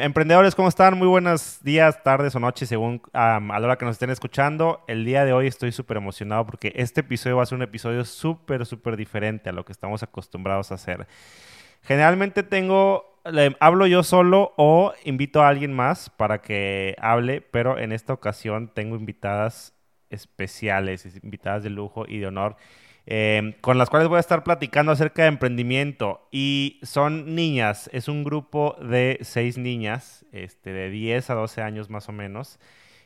Emprendedores, ¿cómo están? Muy buenos días, tardes o noches, según a la hora que nos estén escuchando. El día de hoy estoy súper emocionado porque este episodio va a ser un episodio súper, súper diferente a lo que estamos acostumbrados a hacer. Generalmente tengo, hablo yo solo o invito a alguien más para que hable, pero en esta ocasión tengo invitadas especiales, invitadas de lujo y de honor. Em, con las cuales voy a estar platicando acerca de emprendimiento. Y son niñas, es un grupo de seis niñas, este, de 10 a 12 años más o menos.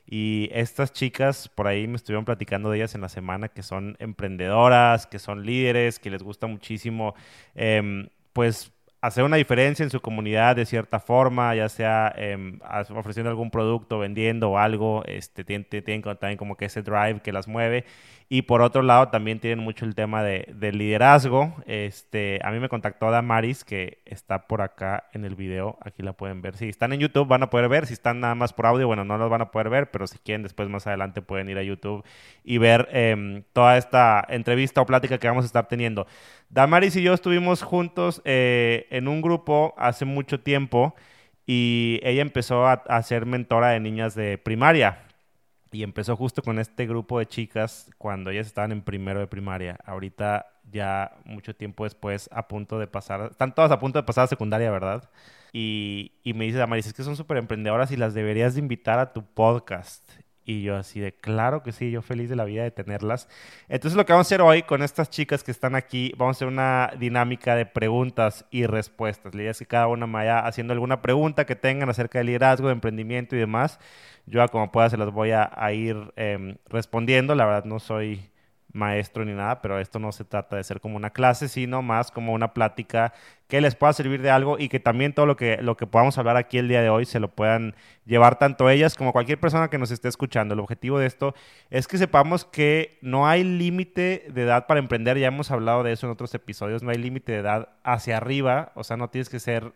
Y estas chicas, por ahí me estuvieron platicando de ellas en la semana, que son emprendedoras, que son líderes, que les gusta muchísimo, em, pues hacer una diferencia en su comunidad de cierta forma, ya sea em, ofreciendo algún producto, vendiendo o algo, este, tienen, también como que ese drive que las mueve. Y por otro lado, también tienen mucho el tema de, liderazgo. Este, a mí me contactó Damaris, que está por acá en el video. Aquí la pueden ver. Si están en YouTube, van a poder ver. Si están nada más por audio, bueno, no los van a poder ver. Pero si quieren, después más adelante pueden ir a YouTube y ver em, toda esta entrevista o plática que vamos a estar teniendo. Damaris y yo estuvimos juntos eh, en un grupo hace mucho tiempo. Y ella empezó a, ser mentora de niñas de primaria y empezó justo con este grupo de chicas cuando ellas estaban en primero de primaria. Ahorita ya mucho tiempo después a punto de pasar, están todas a punto de pasar a secundaria, ¿verdad? Y, me dice Damaris, es que son súper emprendedoras y las deberías de invitar a tu podcast. Y yo así de, claro que sí, yo feliz de la vida de tenerlas. Entonces lo que vamos a hacer hoy con estas chicas que están aquí, vamos a hacer una dinámica de preguntas y respuestas. La idea que cada una me vaya haciendo alguna pregunta que tengan acerca de liderazgo, de emprendimiento y demás. Yo como pueda se las voy a, ir em, respondiendo. La verdad no soy maestro ni nada, pero esto no se trata de ser como una clase, sino más como una plática que les pueda servir de algo y que también todo lo que, lo que podamos hablar aquí el día de hoy se lo puedan llevar tanto ellas como cualquier persona que nos esté escuchando. El objetivo de esto es que sepamos que no hay límite de edad para emprender, ya hemos hablado de eso en otros episodios, no hay límite de edad hacia arriba, o sea, no tienes que ser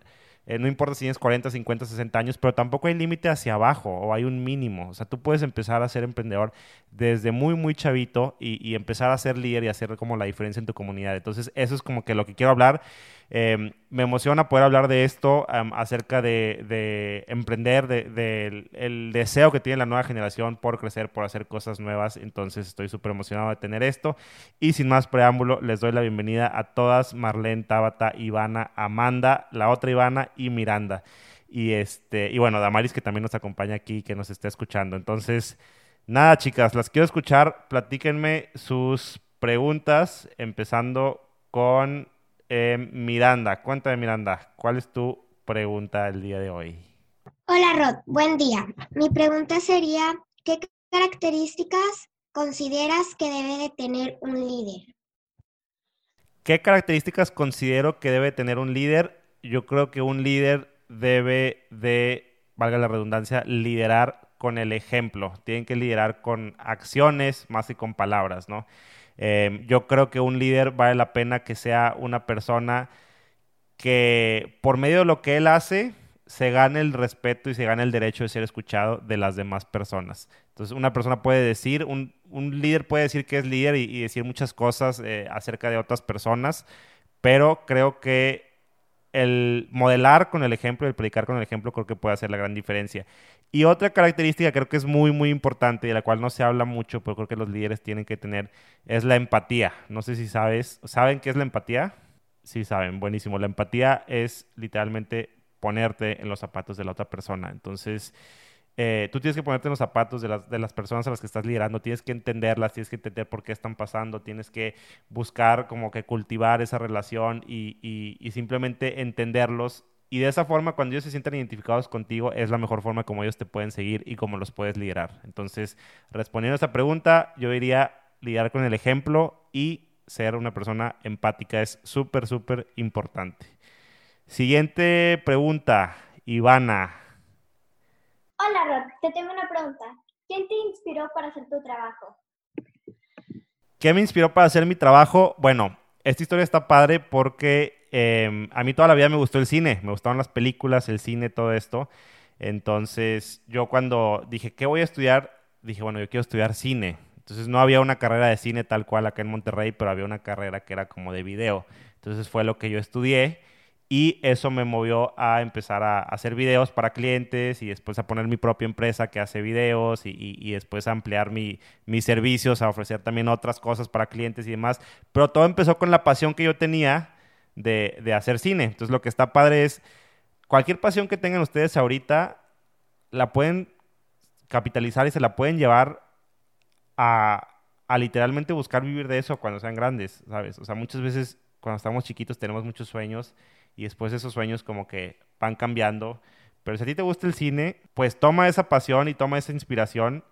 eh, no importa si tienes 40, 50, 60 años, pero tampoco hay límite hacia abajo o hay un mínimo. O sea, tú puedes empezar a ser emprendedor desde muy, muy chavito y, y empezar a ser líder y hacer como la diferencia en tu comunidad. Entonces, eso es como que lo que quiero hablar. Em, me emociona poder hablar de esto, acerca de, emprender, del de, el deseo que tiene la nueva generación por crecer, por hacer cosas nuevas. Entonces estoy súper emocionado de tener esto. Y sin más preámbulo, les doy la bienvenida a todas, Marlene, Tabata, Ivana, Amanda, la otra Ivana y Miranda. Y, este, y bueno, Damaris que también nos acompaña aquí, que nos está escuchando. Entonces, nada, chicas, las quiero escuchar. Platíquenme sus preguntas, empezando con eh, Miranda, cuéntame Miranda, ¿cuál es tu pregunta el día de hoy? Hola Rod, buen día. Mi pregunta sería, ¿qué características consideras que debe de tener un líder? ¿Qué características considero que debe tener un líder? Yo creo que un líder debe de, valga la redundancia, liderar con el ejemplo. Tienen que liderar con acciones más que con palabras, ¿no? Em, yo creo que un líder vale la pena que sea una persona que por medio de lo que él hace se gane el respeto y se gane el derecho de ser escuchado de las demás personas. Entonces una persona puede decir, un, líder puede decir que es líder y, decir muchas cosas eh, acerca de otras personas, pero creo que el modelar con el ejemplo, el predicar con el ejemplo, creo que puede hacer la gran diferencia. Y otra característica creo que es muy, muy importante de la cual no se habla mucho, pero creo que los líderes tienen que tener, es la empatía. No sé si sabes, ¿saben qué es la empatía? Sí, saben, buenísimo. La empatía es literalmente ponerte en los zapatos de la otra persona. Entonces, eh, tú tienes que ponerte en los zapatos de las, de las personas a las que estás liderando, tienes que entenderlas, tienes que entender por qué están pasando, tienes que buscar como que cultivar esa relación y, y, simplemente entenderlos. Y de esa forma, cuando ellos se sientan identificados contigo, es la mejor forma como ellos te pueden seguir y cómo los puedes liderar. Entonces, respondiendo a esa pregunta, yo diría lidiar con el ejemplo y ser una persona empática es súper, súper importante. Siguiente pregunta, Ivana. Hola Rod, te tengo una pregunta. ¿Quién te inspiró para hacer tu trabajo? ¿Qué me inspiró para hacer mi trabajo? Bueno, esta historia está padre porque em, a mí toda la vida me gustó el cine, me gustaban las películas, el cine, todo esto. Entonces yo cuando dije, ¿qué voy a estudiar? Dije, bueno, yo quiero estudiar cine. Entonces no había una carrera de cine tal cual acá en Monterrey, pero había una carrera que era como de video. Entonces fue lo que yo estudié Y eso me movió a empezar a hacer videos para clientes y después a poner mi propia empresa que hace videos y, después a ampliar mi, mis servicios, a ofrecer también otras cosas para clientes y demás. Pero todo empezó con la pasión que yo tenía de, de hacer cine. Entonces lo que está padre es, cualquier pasión que tengan ustedes ahorita, la pueden capitalizar y se la pueden llevar a, a literalmente buscar vivir de eso cuando sean grandes, ¿sabes? O sea, muchas veces cuando estamos chiquitos tenemos muchos sueños y después esos sueños como que van cambiando. Pero si a ti te gusta el cine, pues toma esa pasión y toma esa inspiración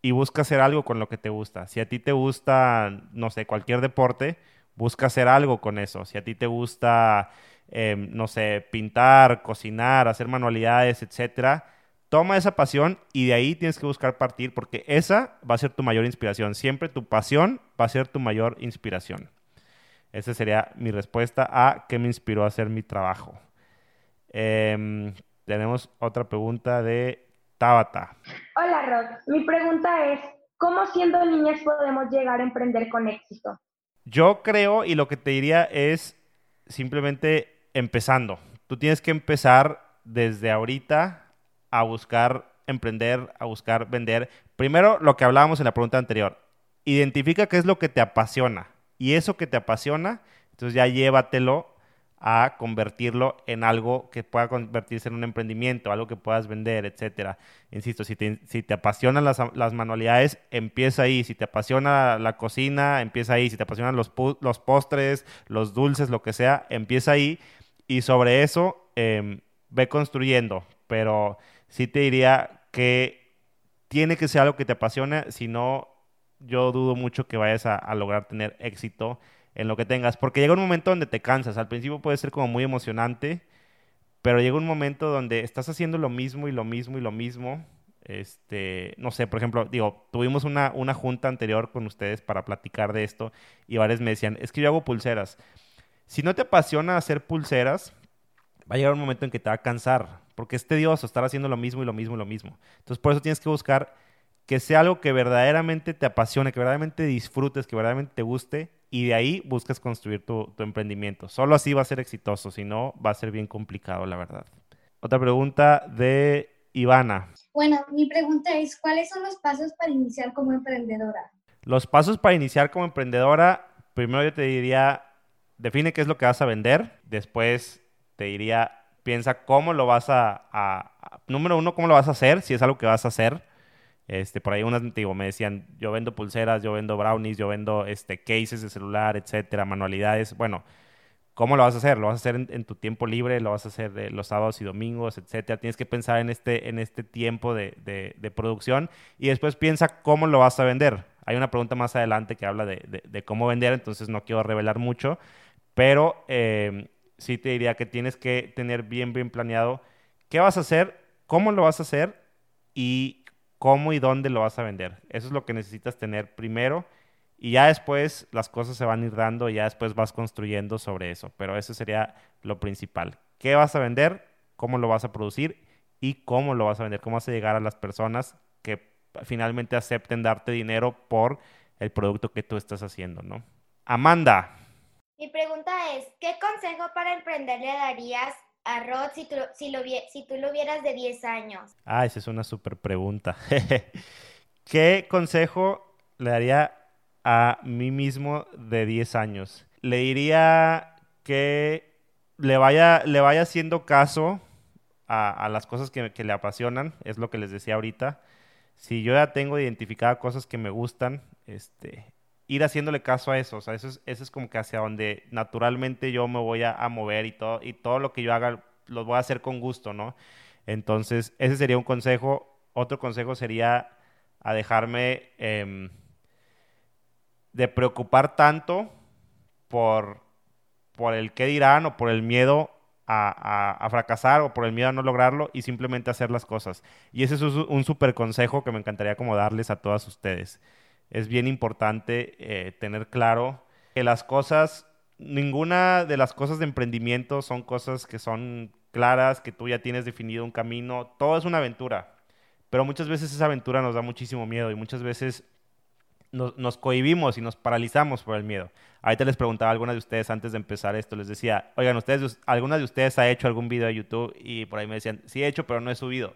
y busca hacer algo con lo que te gusta. Si a ti te gusta, no sé, cualquier deporte, busca hacer algo con eso. Si a ti te gusta, em, no sé, pintar, cocinar, hacer manualidades, etcétera, toma esa pasión y de ahí tienes que buscar partir porque esa va a ser tu mayor inspiración. Siempre tu pasión va a ser tu mayor inspiración. Esa sería mi respuesta a qué me inspiró a hacer mi trabajo. Em, tenemos otra pregunta de Tabata. Hola Rod, mi pregunta es, ¿cómo siendo niñas podemos llegar a emprender con éxito? Yo creo y lo que te diría es simplemente empezando. Tú tienes que empezar desde ahorita a buscar emprender, a buscar vender. Primero, lo que hablábamos en la pregunta anterior. Identifica qué es lo que te apasiona y eso que te apasiona, entonces ya llévatelo a convertirlo en algo que pueda convertirse en un emprendimiento, algo que puedas vender, etcétera. Insisto, si te, si te apasionan las, las, manualidades, empieza ahí. Si te apasiona la cocina, empieza ahí. Si te apasionan los, los postres, los dulces, lo que sea, empieza ahí. Y sobre eso, em, ve construyendo. Pero sí te diría que tiene que ser algo que te apasione, si no, yo dudo mucho que vayas a, lograr tener éxito en lo que tengas, porque llega un momento donde te cansas. Al principio puede ser como muy emocionante, pero llega un momento donde estás haciendo lo mismo y lo mismo y lo mismo. Este, no sé, por ejemplo, digo, tuvimos una, una junta anterior con ustedes para platicar de esto y varios me decían, es que yo hago pulseras. Si no te apasiona hacer pulseras, va a llegar un momento en que te va a cansar, porque es tedioso estar haciendo lo mismo y lo mismo y lo mismo. Entonces, por eso tienes que buscar que sea algo que verdaderamente te apasione, que verdaderamente disfrutes, que verdaderamente te guste y de ahí buscas construir tu, emprendimiento. Solo así va a ser exitoso, si no va a ser bien complicado, la verdad. Otra pregunta de Ivana. Bueno, mi pregunta es, ¿cuáles son los pasos para iniciar como emprendedora? Los pasos para iniciar como emprendedora, primero yo te diría, define qué es lo que vas a vender, después te diría, piensa cómo lo vas a número uno, cómo lo vas a hacer, si es algo que vas a hacer este, por ahí unas, digo, me decían, yo vendo pulseras, yo vendo brownies, yo vendo este, cases de celular, etcétera, manualidades. Bueno, ¿cómo lo vas a hacer? ¿Lo vas a hacer en, tu tiempo libre? ¿Lo vas a hacer de los sábados y domingos, etcétera? Tienes que pensar en este, en este tiempo de, de, producción y después piensa cómo lo vas a vender. Hay una pregunta más adelante que habla de, de cómo vender, entonces no quiero revelar mucho, pero eh, sí te diría que tienes que tener bien, bien planeado qué vas a hacer, cómo lo vas a hacer y cómo y dónde lo vas a vender. Eso es lo que necesitas tener primero y ya después las cosas se van a ir dando y ya después vas construyendo sobre eso. Pero eso sería lo principal. ¿Qué vas a vender? ¿Cómo lo vas a producir? Y cómo lo vas a vender. ¿Cómo vas a llegar a las personas que finalmente acepten darte dinero por el producto que tú estás haciendo, ¿no? Amanda. Mi pregunta es, ¿qué consejo para emprender le darías a si tú, si, lo, si tú lo vieras de 10 años? Ah, esa es una súper pregunta. ¿Qué consejo le daría a mí mismo de 10 años? Le diría que le vaya, le vaya haciendo caso a, las cosas que, que, le apasionan, es lo que les decía ahorita. Si yo ya tengo identificadas cosas que me gustan, este, ir haciéndole caso a eso. O sea, eso es, eso es como que hacia donde naturalmente yo me voy a, mover y todo, y todo lo que yo haga lo voy a hacer con gusto, ¿no? Entonces, ese sería un consejo. Otro consejo sería a dejarme em, de preocupar tanto por, por el qué dirán o por el miedo a, a, fracasar o por el miedo a no lograrlo y simplemente hacer las cosas. Y ese es un súper consejo que me encantaría como darles a todas ustedes es bien importante eh, tener claro que las cosas, ninguna de las cosas de emprendimiento son cosas que son claras, que tú ya tienes definido un camino, todo es una aventura, pero muchas veces esa aventura nos da muchísimo miedo y muchas veces nos, cohibimos y nos paralizamos por el miedo. Ahorita les preguntaba a algunas de ustedes antes de empezar esto, les decía, oigan, ustedes, ¿alguna de ustedes ha hecho algún video de YouTube? Y por ahí me decían, sí he hecho, pero no he subido.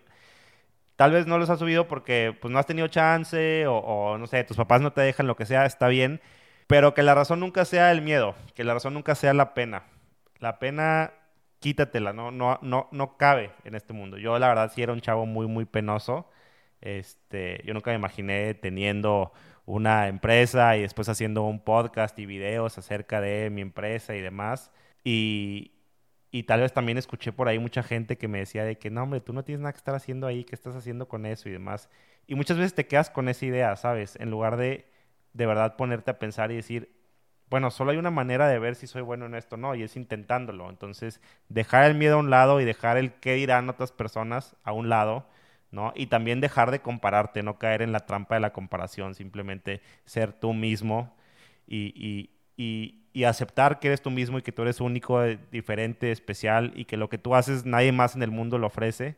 Tal vez no los has subido porque pues, no has tenido chance o, o, no sé, tus papás no te dejan, lo que sea, está bien. Pero que la razón nunca sea el miedo, que la razón nunca sea la pena. La pena, quítatela, no, no, no, no cabe en este mundo. Yo la verdad sí era un chavo muy, muy penoso. Este, yo nunca me imaginé teniendo una empresa y después haciendo un podcast y videos acerca de mi empresa y demás. Y, y tal vez también escuché por ahí mucha gente que me decía de que no, hombre, tú no tienes nada que estar haciendo ahí, ¿qué estás haciendo con eso y demás? Y muchas veces te quedas con esa idea, ¿sabes? En lugar de de verdad ponerte a pensar y decir, bueno, solo hay una manera de ver si soy bueno en esto, no, y es intentándolo. Entonces, dejar el miedo a un lado y dejar el qué dirán otras personas a un lado, ¿no? Y también dejar de compararte, no caer en la trampa de la comparación, simplemente ser tú mismo y, y, y, y aceptar que eres tú mismo y que tú eres único, eh, diferente, especial y que lo que tú haces nadie más en el mundo lo ofrece.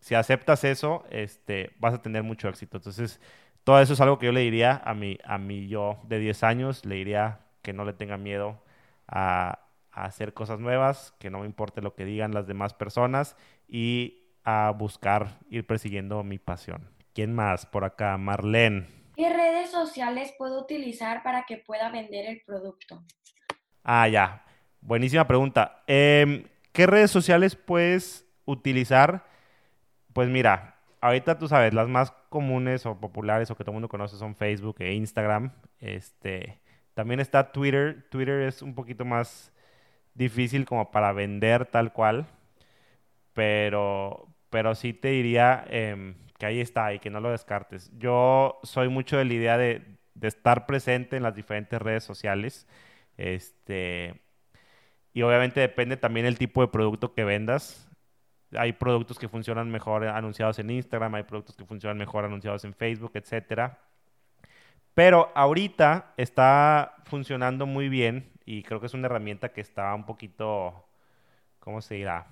Si aceptas eso, este, vas a tener mucho éxito. Entonces, todo eso es algo que yo le diría a mi, a mi yo de 10 años, le diría que no le tenga miedo a, a, hacer cosas nuevas, que no me importe lo que digan las demás personas y a buscar ir persiguiendo mi pasión. ¿Quién más? Por acá, Marlene. ¿Qué redes sociales puedo utilizar para que pueda vender el producto? Ah, ya. Buenísima pregunta. Eh, ¿Qué redes sociales puedes utilizar? Pues mira, ahorita tú sabes, las más comunes o populares o que todo el mundo conoce son Facebook e Instagram. Este, también está Twitter. Twitter es un poquito más difícil como para vender tal cual, pero, pero sí te diría eh, que ahí está y que no lo descartes. Yo soy mucho de la idea de, de estar presente en las diferentes redes sociales. Este, y obviamente depende también el tipo de producto que vendas hay productos que funcionan mejor anunciados en Instagram, hay productos que funcionan mejor anunciados en Facebook, etcétera. Pero ahorita está funcionando muy bien y creo que es una herramienta que está un poquito, ¿cómo se dirá?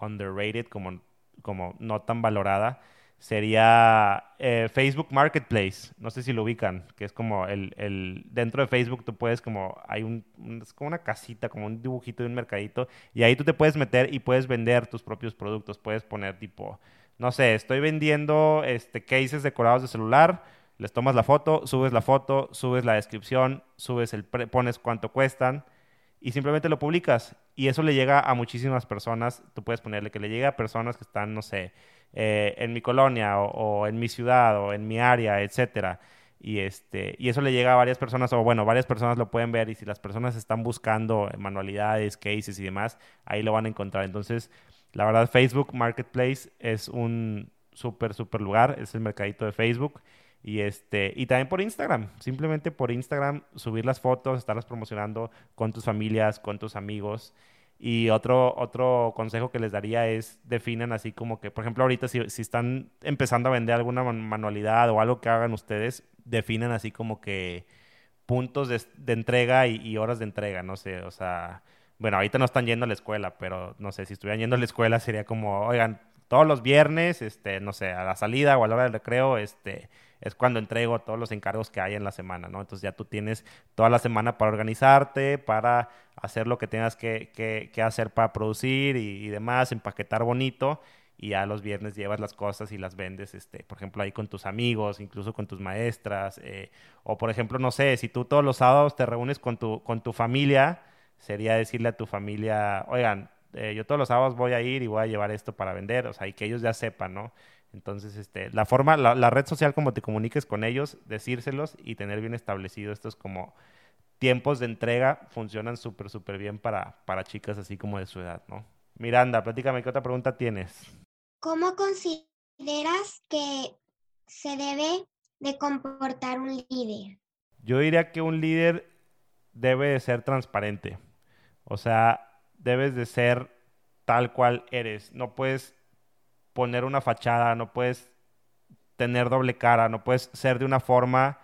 Underrated, como, como no tan valorada sería eh, Facebook Marketplace. No sé si lo ubican, que es como el, el, dentro de Facebook tú puedes como, hay un, es como una casita, como un dibujito de un mercadito, y ahí tú te puedes meter y puedes vender tus propios productos. Puedes poner tipo, no sé, estoy vendiendo este, cases decorados de celular, les tomas la foto, subes la foto, subes la descripción, subes el, pones cuánto cuestan y simplemente lo publicas. Y eso le llega a muchísimas personas. Tú puedes ponerle que le llegue a personas que están, no sé, eh, en mi colonia o, en mi ciudad o en mi área, etcétera. Y, este, y eso le llega a varias personas, o bueno, varias personas lo pueden ver y si las personas están buscando manualidades, cases y demás, ahí lo van a encontrar. Entonces, la verdad, Facebook Marketplace es un súper, súper lugar, es el mercadito de Facebook. Y, este, y también por Instagram, simplemente por Instagram, subir las fotos, estarlas promocionando con tus familias, con tus amigos. Y otro, otro consejo que les daría es definan así como que, por ejemplo, ahorita si, si están empezando a vender alguna manualidad o algo que hagan ustedes, definan así como que puntos de, entrega y, y, horas de entrega, no sé, o sea, bueno, ahorita no están yendo a la escuela, pero no sé, si estuvieran yendo a la escuela sería como, oigan, todos los viernes, este, no sé, a la salida o a la hora del recreo, este, es cuando entrego todos los encargos que hay en la semana, ¿no? Entonces ya tú tienes toda la semana para organizarte, para hacer lo que tengas que, que, hacer para producir y, y, demás, empaquetar bonito y ya los viernes llevas las cosas y las vendes, este, por ejemplo, ahí con tus amigos, incluso con tus maestras, eh, o por ejemplo, no sé, si tú todos los sábados te reúnes con tu, con tu familia, sería decirle a tu familia, oigan, eh, yo todos los sábados voy a ir y voy a llevar esto para vender, o sea, y que ellos ya sepan, ¿no? Entonces, este, la forma, la, la, red social como te comuniques con ellos, decírselos y tener bien establecido estos como tiempos de entrega funcionan súper, súper bien para, para chicas así como de su edad, ¿no? Miranda, platícame, ¿qué otra pregunta tienes? ¿Cómo consideras que se debe de comportar un líder? Yo diría que un líder debe de ser transparente. O sea, debes de ser tal cual eres. No puedes poner una fachada, no puedes tener doble cara, no puedes ser de una forma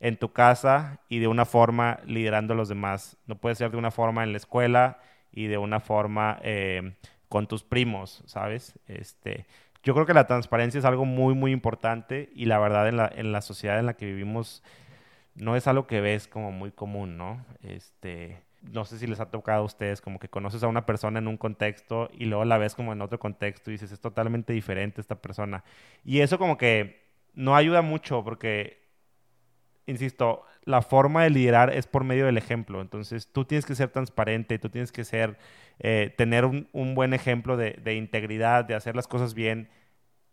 en tu casa y de una forma liderando a los demás. No puedes ser de una forma en la escuela y de una forma eh, con tus primos, ¿sabes? Este, yo creo que la transparencia es algo muy, muy importante y la verdad en la, en la sociedad en la que vivimos no es algo que ves como muy común, ¿no? Este, no sé si les ha tocado a ustedes, como que conoces a una persona en un contexto y luego la ves como en otro contexto y dices, es totalmente diferente esta persona. Y eso como que no ayuda mucho porque, insisto, la forma de liderar es por medio del ejemplo. Entonces tú tienes que ser transparente, tú tienes que ser, eh, tener un, buen ejemplo de, de integridad, de hacer las cosas bien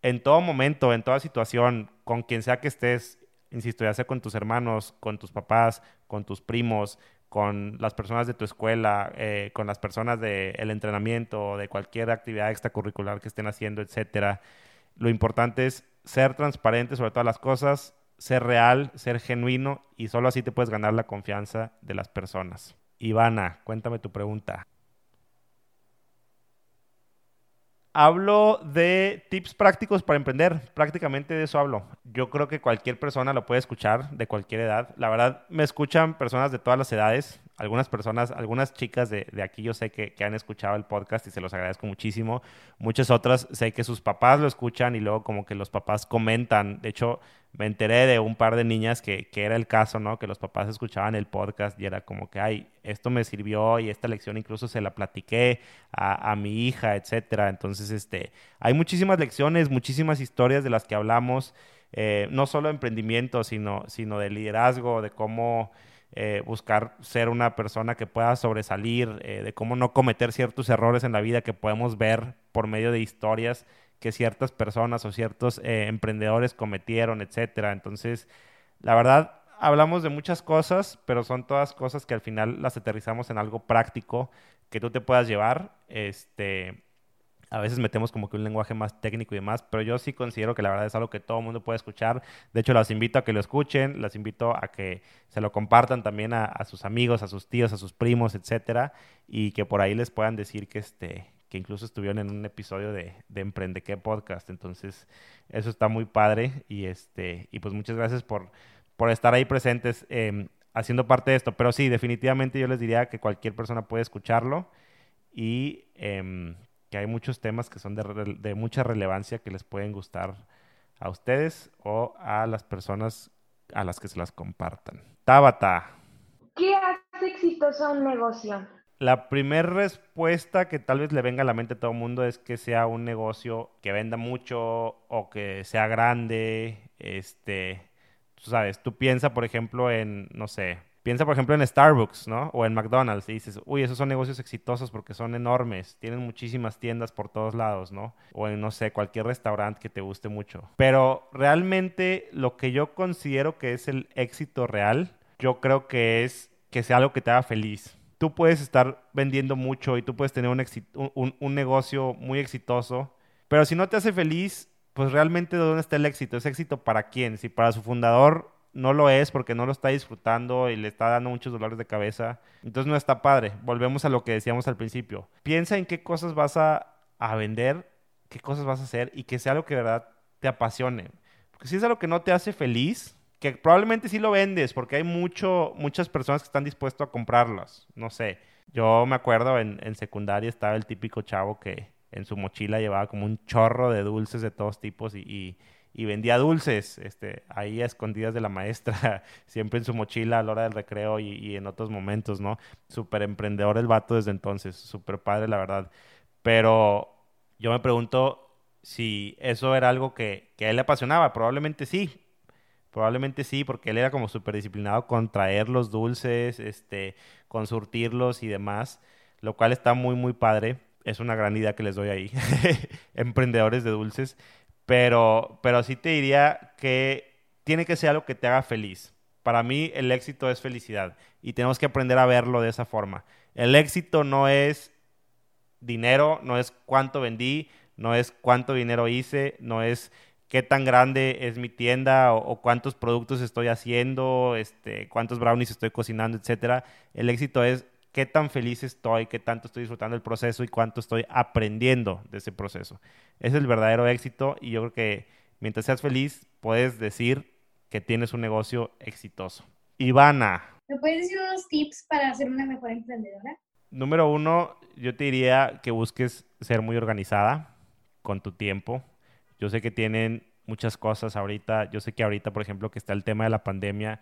en todo momento, en toda situación, con quien sea que estés, insisto, ya sea con tus hermanos, con tus papás, con tus primos, con las personas de tu escuela, eh, con las personas del entrenamiento, de cualquier actividad extracurricular que estén haciendo, etcétera. Lo importante es ser transparente sobre todas las cosas, ser real, ser genuino y solo así te puedes ganar la confianza de las personas. Ivana, cuéntame tu pregunta. Hablo de tips prácticos para emprender, prácticamente de eso hablo. Yo creo que cualquier persona lo puede escuchar de cualquier edad. La verdad, me escuchan personas de todas las edades algunas personas, algunas chicas de, aquí yo sé que, han escuchado el podcast y se los agradezco muchísimo. Muchas otras sé que sus papás lo escuchan y luego como que los papás comentan. De hecho, me enteré de un par de niñas que, era el caso, ¿no? Que los papás escuchaban el podcast y era como que, ay, esto me sirvió y esta lección incluso se la platiqué a, a mi hija, etcétera. Entonces, este, hay muchísimas lecciones, muchísimas historias de las que hablamos, eh, no solo de emprendimiento, sino, sino de liderazgo, de cómo eh, buscar ser una persona que pueda sobresalir, eh, de cómo no cometer ciertos errores en la vida que podemos ver por medio de historias que ciertas personas o ciertos eh, emprendedores cometieron, etcétera. Entonces, la verdad, hablamos de muchas cosas, pero son todas cosas que al final las aterrizamos en algo práctico que tú te puedas llevar. Este, a veces metemos como que un lenguaje más técnico y demás, pero yo sí considero que la verdad es algo que todo el mundo puede escuchar. De hecho, las invito a que lo escuchen, las invito a que se lo compartan también a, sus amigos, a sus tíos, a sus primos, etcétera, y que por ahí les puedan decir que este que incluso estuvieron en un episodio de, de Emprende qué podcast. Entonces, eso está muy padre. Y este, y pues muchas gracias por, por estar ahí presentes em, haciendo parte de esto. Pero sí, definitivamente yo les diría que cualquier persona puede escucharlo. Y em, que hay muchos temas que son de, mucha relevancia que les pueden gustar a ustedes o a las personas a las que se las compartan. Tabata. ¿Qué hace exitoso un negocio? La primera respuesta que tal vez le venga a la mente a todo el mundo es que sea un negocio que venda mucho o que sea grande. Este, tú sabes, tú piensa, por ejemplo, en, no sé, Piensa, por ejemplo, en Starbucks, ¿no? O en McDonald's y dices, uy, esos son negocios exitosos porque son enormes, tienen muchísimas tiendas por todos lados, ¿no? O en, no sé, cualquier restaurante que te guste mucho. Pero realmente lo que yo considero que es el éxito real, yo creo que es que sea algo que te haga feliz. Tú puedes estar vendiendo mucho y tú puedes tener un, negocio muy exitoso, pero si no te hace feliz, pues realmente ¿de dónde está el éxito? ¿Es éxito para quién? Si para su fundador no lo es porque no lo está disfrutando y le está dando muchos dolores de cabeza. Entonces no está padre. Volvemos a lo que decíamos al principio. Piensa en qué cosas vas a, vender, qué cosas vas a hacer y que sea algo que de verdad te apasione. Porque si es algo que no te hace feliz, que probablemente sí lo vendes porque hay mucho, muchas personas que están dispuestos a comprarlas. No sé. Yo me acuerdo en, en secundaria estaba el típico chavo que en su mochila llevaba como un chorro de dulces de todos tipos y y vendía dulces, este, ahí a escondidas de la maestra, siempre en su mochila a la hora del recreo y, en otros momentos, ¿no? Súper emprendedor el vato desde entonces, súper padre, la verdad. Pero yo me pregunto si eso era algo que, que a él le apasionaba, probablemente sí, probablemente sí, porque él era como súper disciplinado con traer los dulces, este, con surtirlos y demás, lo cual está muy, muy padre. Es una gran idea que les doy ahí, emprendedores de dulces. Pero, pero sí te diría que tiene que ser algo que te haga feliz. Para mí el éxito es felicidad y tenemos que aprender a verlo de esa forma. El éxito no es dinero, no es cuánto vendí, no es cuánto dinero hice, no es qué tan grande es mi tienda o, cuántos productos estoy haciendo, este, cuántos brownies estoy cocinando, etcétera. El éxito es qué tan feliz estoy, qué tanto estoy disfrutando del proceso y cuánto estoy aprendiendo de ese proceso. Ese es el verdadero éxito y yo creo que mientras seas feliz puedes decir que tienes un negocio exitoso. Ivana. ¿Me puedes decir unos tips para ser una mejor emprendedora? Número uno, yo te diría que busques ser muy organizada con tu tiempo. Yo sé que tienen muchas cosas ahorita. Yo sé que ahorita, por ejemplo, que está el tema de la pandemia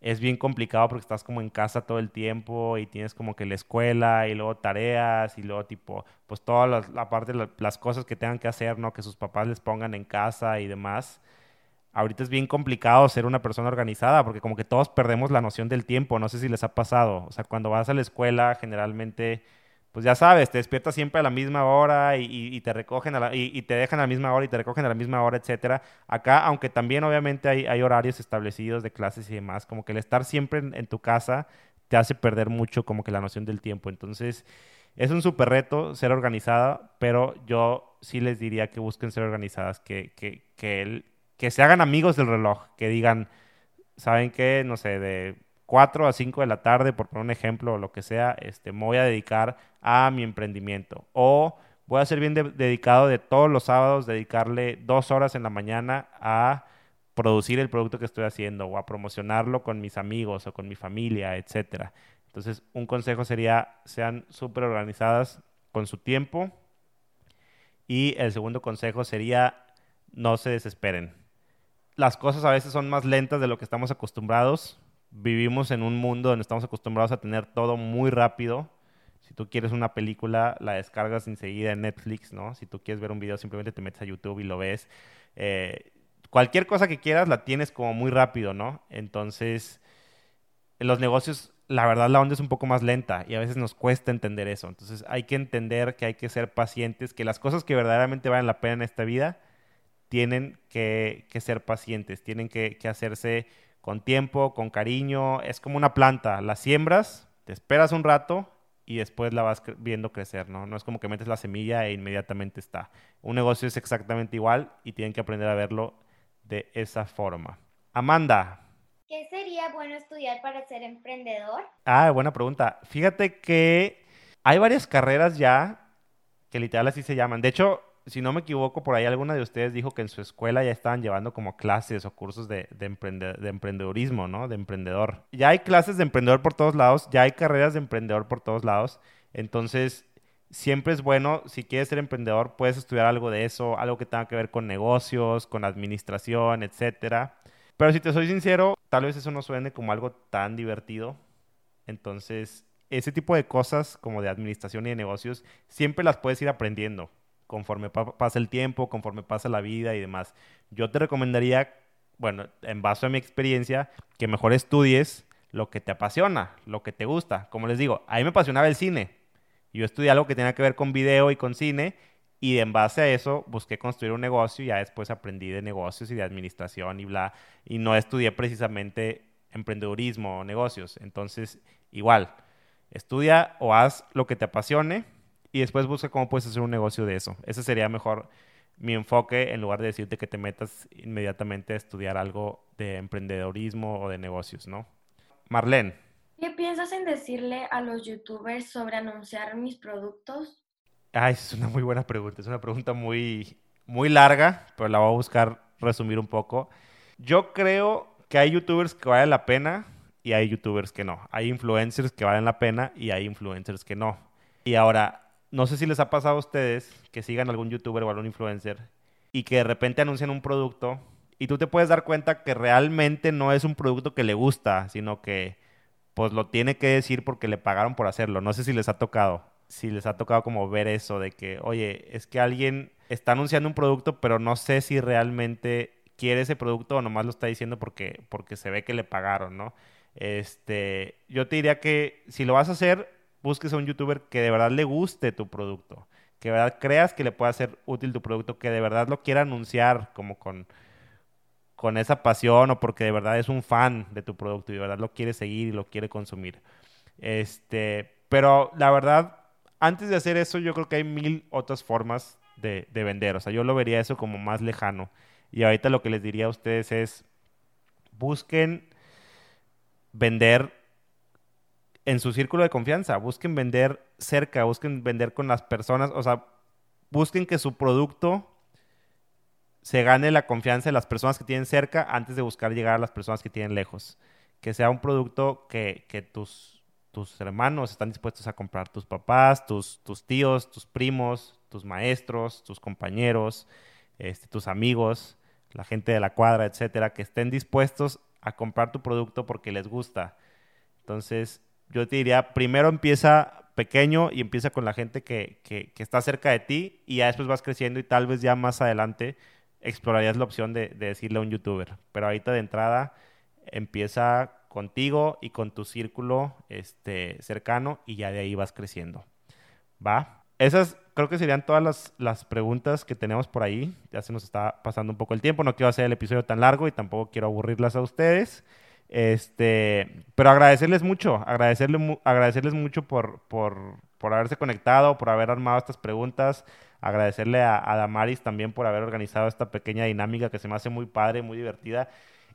es bien complicado porque estás como en casa todo el tiempo y tienes como que la escuela y luego tareas y luego tipo, pues toda la, parte, las cosas que tengan que hacer, ¿no? Que sus papás les pongan en casa y demás. Ahorita es bien complicado ser una persona organizada porque como que todos perdemos la noción del tiempo, no sé si les ha pasado. O sea, cuando vas a la escuela generalmente pues ya sabes, te despiertas siempre a la misma hora y, te recogen y, te dejan a la misma hora y te recogen a la misma hora, etcétera. Acá, aunque también obviamente hay, horarios establecidos de clases y demás, como que el estar siempre en, tu casa te hace perder mucho como que la noción del tiempo. Entonces, es un súper reto ser organizada, pero yo sí les diría que busquen ser organizadas, que, que, que, que se hagan amigos del reloj, que digan, ¿saben qué? No sé, de 4 a 5 de la tarde, por poner un ejemplo o lo que sea, este, me voy a dedicar a mi emprendimiento. O voy a ser bien dedicado de todos los sábados, dedicarle dos horas en la mañana a producir el producto que estoy haciendo o a promocionarlo con mis amigos o con mi familia, etcétera. Entonces, un consejo sería, sean súper organizadas con su tiempo. Y el segundo consejo sería, no se desesperen. Las cosas a veces son más lentas de lo que estamos acostumbrados vivimos en un mundo donde estamos acostumbrados a tener todo muy rápido. Si tú quieres una película, la descargas enseguida en Netflix, ¿no? Si tú quieres ver un video, simplemente te metes a YouTube y lo ves. Eh, cualquier cosa que quieras la tienes como muy rápido, ¿no? Entonces, en los negocios, la verdad, la onda es un poco más lenta y a veces nos cuesta entender eso. Entonces, hay que entender que hay que ser pacientes, que las cosas que verdaderamente valen la pena en esta vida tienen que, ser pacientes, tienen que hacerse con tiempo, con cariño. Es como una planta, la siembras, te esperas un rato y después la vas viendo crecer, ¿no? No es como que metes la semilla e inmediatamente está. Un negocio es exactamente igual y tienen que aprender a verlo de esa forma. Amanda. ¿Qué sería bueno estudiar para ser emprendedor? Ah, buena pregunta. Fíjate que hay varias carreras ya que literal así se llaman. De hecho, si no me equivoco, por ahí alguna de ustedes dijo que en su escuela ya estaban llevando como clases o cursos de, de, de, emprendedorismo, ¿no? De emprendedor. Ya hay clases de emprendedor por todos lados, ya hay carreras de emprendedor por todos lados. Entonces, siempre es bueno, si quieres ser emprendedor, puedes estudiar algo de eso, algo que tenga que ver con negocios, con administración, etcétera. Pero si te soy sincero, tal vez eso no suene como algo tan divertido. Entonces, ese tipo de cosas como de administración y de negocios, siempre las puedes ir aprendiendo conforme pasa el tiempo, conforme pasa la vida y demás. Yo te recomendaría, bueno, en base a mi experiencia, que mejor estudies lo que te apasiona, lo que te gusta. Como les digo, a mí me apasionaba el cine. Yo estudié algo que tenía que ver con video y con cine y en base a eso busqué construir un negocio y ya después aprendí de negocios y de administración y bla. Y no estudié precisamente emprendedurismo o negocios. Entonces, igual, estudia o haz lo que te apasione y después busca cómo puedes hacer un negocio de eso. Ese sería mejor mi enfoque en lugar de decirte que te metas inmediatamente a estudiar algo de emprendedorismo o de negocios, ¿no? Marlene. ¿Qué piensas en decirle a los youtubers sobre anunciar mis productos? Ay, es una muy buena pregunta. Es una pregunta muy, muy larga, pero la voy a buscar resumir un poco. Yo creo que hay youtubers que valen la pena y hay youtubers que no. Hay influencers que valen la pena y hay influencers que no. Y ahora, no sé si les ha pasado a ustedes que sigan algún youtuber o algún influencer y que de repente anuncian un producto y tú te puedes dar cuenta que realmente no es un producto que le gusta, sino que pues lo tiene que decir porque le pagaron por hacerlo. No sé si les ha tocado, si les ha tocado como ver eso de que, oye, es que alguien está anunciando un producto, pero no sé si realmente quiere ese producto o nomás lo está diciendo porque, porque se ve que le pagaron, ¿no? Este, yo te diría que si lo vas a hacer, busques a un youtuber que de verdad le guste tu producto, que de verdad creas que le pueda ser útil tu producto, que de verdad lo quiera anunciar como con, con esa pasión o porque de verdad es un fan de tu producto y de verdad lo quiere seguir y lo quiere consumir. Este, pero la verdad, antes de hacer eso, yo creo que hay mil otras formas de, de vender. O sea, yo lo vería eso como más lejano. Y ahorita lo que les diría a ustedes es, busquen vender en su círculo de confianza, busquen vender cerca, busquen vender con las personas, o sea, busquen que su producto se gane la confianza de las personas que tienen cerca antes de buscar llegar a las personas que tienen lejos. Que sea un producto que, tus, tus hermanos están dispuestos a comprar, tus papás, tus, tus tíos, tus primos, tus maestros, tus compañeros, este, tus amigos, la gente de la cuadra, etcétera, que estén dispuestos a comprar tu producto porque les gusta. Entonces, yo te diría, primero empieza pequeño y empieza con la gente que, que, está cerca de ti y ya después vas creciendo y tal vez ya más adelante explorarías la opción de, de decirle a un youtuber. Pero ahorita de entrada empieza contigo y con tu círculo este, cercano y ya de ahí vas creciendo. ¿Va? Esas creo que serían todas las, las, preguntas que tenemos por ahí. Ya se nos está pasando un poco el tiempo. No quiero hacer el episodio tan largo y tampoco quiero aburrirlas a ustedes. Este, pero agradecerles mucho, agradecerle, agradecerles mucho por, por, por, haberse conectado, por haber armado estas preguntas. Agradecerle a, a Damaris también por haber organizado esta pequeña dinámica que se me hace muy padre, muy divertida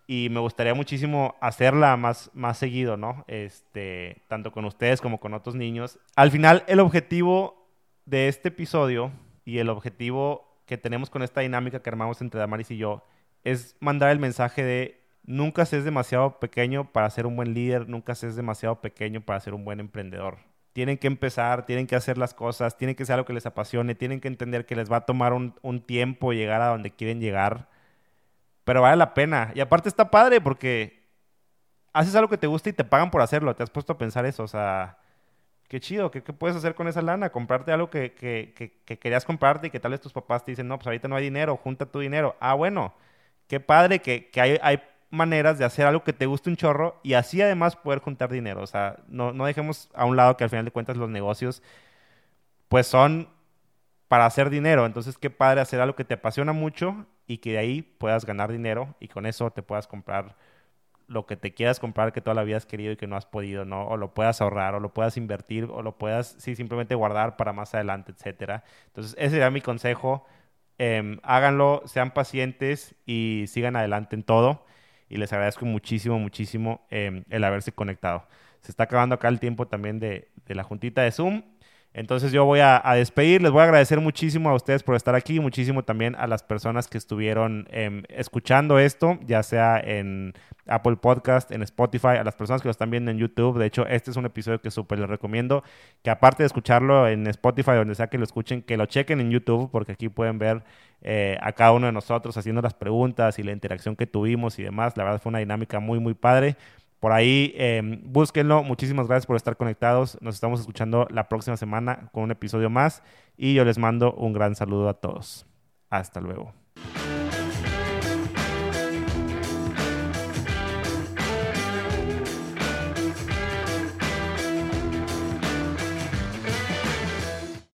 y me gustaría muchísimo hacerla más, más seguido, ¿no? Este, tanto con ustedes como con otros niños. Al final, el objetivo de este episodio y el objetivo que tenemos con esta dinámica que armamos entre Damaris y yo es mandar el mensaje de nunca seas demasiado pequeño para ser un buen líder, nunca seas demasiado pequeño para ser un buen emprendedor. Tienen que empezar, tienen que hacer las cosas, tienen que ser algo que les apasione, tienen que entender que les va a tomar un, tiempo llegar a donde quieren llegar pero vale la pena. Y aparte está padre porque haces algo que te gusta y te pagan por hacerlo. Te has puesto a pensar eso, o sea, qué chido, ¿qué, puedes hacer con esa lana? Comprarte algo que, que, querías comprarte y que tal vez tus papás te dicen, no, pues ahorita no hay dinero, junta tu dinero. Ah, bueno, qué padre que, hay, hay maneras de hacer algo que te guste un chorro y así además poder juntar dinero. O sea, no, no dejemos a un lado que al final de cuentas los negocios pues son para hacer dinero. Entonces, qué padre hacer algo que te apasiona mucho y que de ahí puedas ganar dinero y con eso te puedas comprar lo que te quieras comprar que toda la vida has querido y que no has podido, ¿no? O lo puedas ahorrar, o lo puedas invertir, o lo puedas, sí, simplemente guardar para más adelante, etcétera. Entonces, ese sería mi consejo. Em, háganlo, sean pacientes y sigan adelante en todo. Y les agradezco muchísimo, muchísimo em, el haberse conectado. Se está acabando acá el tiempo también de la juntita de Zoom. Entonces yo voy a, despedir, les voy a agradecer muchísimo a ustedes por estar aquí, muchísimo también a las personas que estuvieron em, escuchando esto, ya sea en Apple Podcast, en Spotify, a las personas que lo están viendo en YouTube. De hecho, este es un episodio que súper les recomiendo, que aparte de escucharlo en Spotify, donde sea que lo escuchen, que lo chequen en YouTube, porque aquí pueden ver eh, a cada uno de nosotros haciendo las preguntas y la interacción que tuvimos y demás. La verdad fue una dinámica muy, muy padre por ahí, em, búsquenlo. Muchísimas gracias por estar conectados. Nos estamos escuchando la próxima semana con un episodio más y yo les mando un gran saludo a todos. Hasta luego.